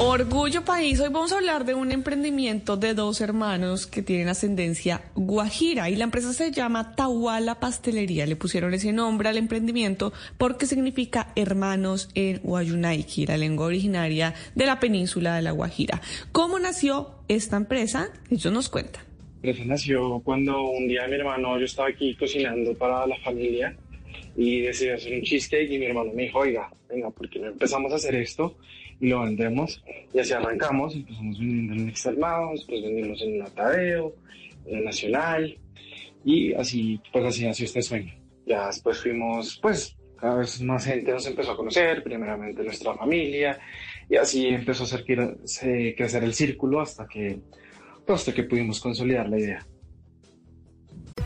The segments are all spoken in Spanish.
Orgullo País, hoy vamos a hablar de un emprendimiento de dos hermanos que tienen ascendencia guajira y la empresa se llama Tahuala Pastelería. Le pusieron ese nombre al emprendimiento porque significa hermanos en Wayunaiki, la lengua originaria de la península de la Guajira. ¿Cómo nació esta empresa? Ellos nos cuentan. La empresa nació cuando un día mi hermano, yo estaba aquí cocinando para la familia y decidí hacer un cheesecake y mi hermano me dijo, oiga, venga, ¿por qué no empezamos a hacer esto y lo vendemos? Y así arrancamos, empezamos vendiendo en externado, después vendimos en Natadeo, en Nacional y así, pues así nació este sueño. Ya después fuimos, pues cada vez más gente nos empezó a conocer, primeramente nuestra familia y así empezó a hacer cre- crecer el círculo hasta que, pues, hasta que pudimos consolidar la idea.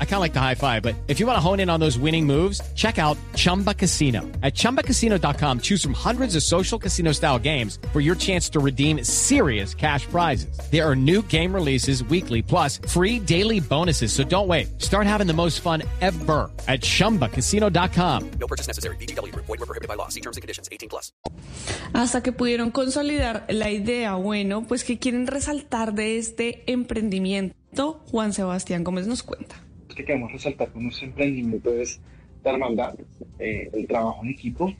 I kind of like the high five, but if you want to hone in on those winning moves, check out Chumba Casino. At chumbacasino.com, choose from hundreds of social casino style games for your chance to redeem serious cash prizes. There are new game releases weekly, plus free daily bonuses. So don't wait. Start having the most fun ever at chumbacasino.com. No purchase necessary. VGW Group. Void were prohibited by law. See terms and conditions. 18 plus. Hasta que pudieron consolidar la idea, bueno, pues que quieren resaltar de este emprendimiento, Juan Sebastián Gómez nos cuenta. Que queremos resaltar con nuestro emprendimiento es la hermandad, eh, el trabajo en equipo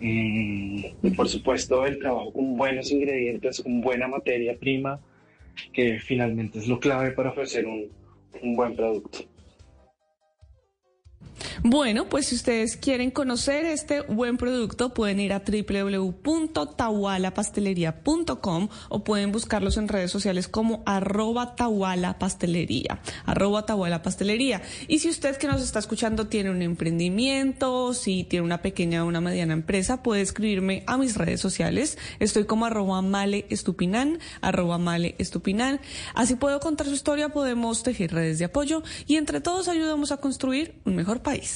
eh, y por supuesto el trabajo con buenos ingredientes, con buena materia prima, que finalmente es lo clave para ofrecer un, un buen producto. Bueno, pues si ustedes quieren conocer este buen producto, pueden ir a www.tawalapastelería.com o pueden buscarlos en redes sociales como arroba tawalapastelería, arroba tawalapastelería. Y si usted que nos está escuchando tiene un emprendimiento, si tiene una pequeña o una mediana empresa, puede escribirme a mis redes sociales. Estoy como arroba male estupinan, arroba male estupinan. Así puedo contar su historia, podemos tejer redes de apoyo y entre todos ayudamos a construir un mejor país.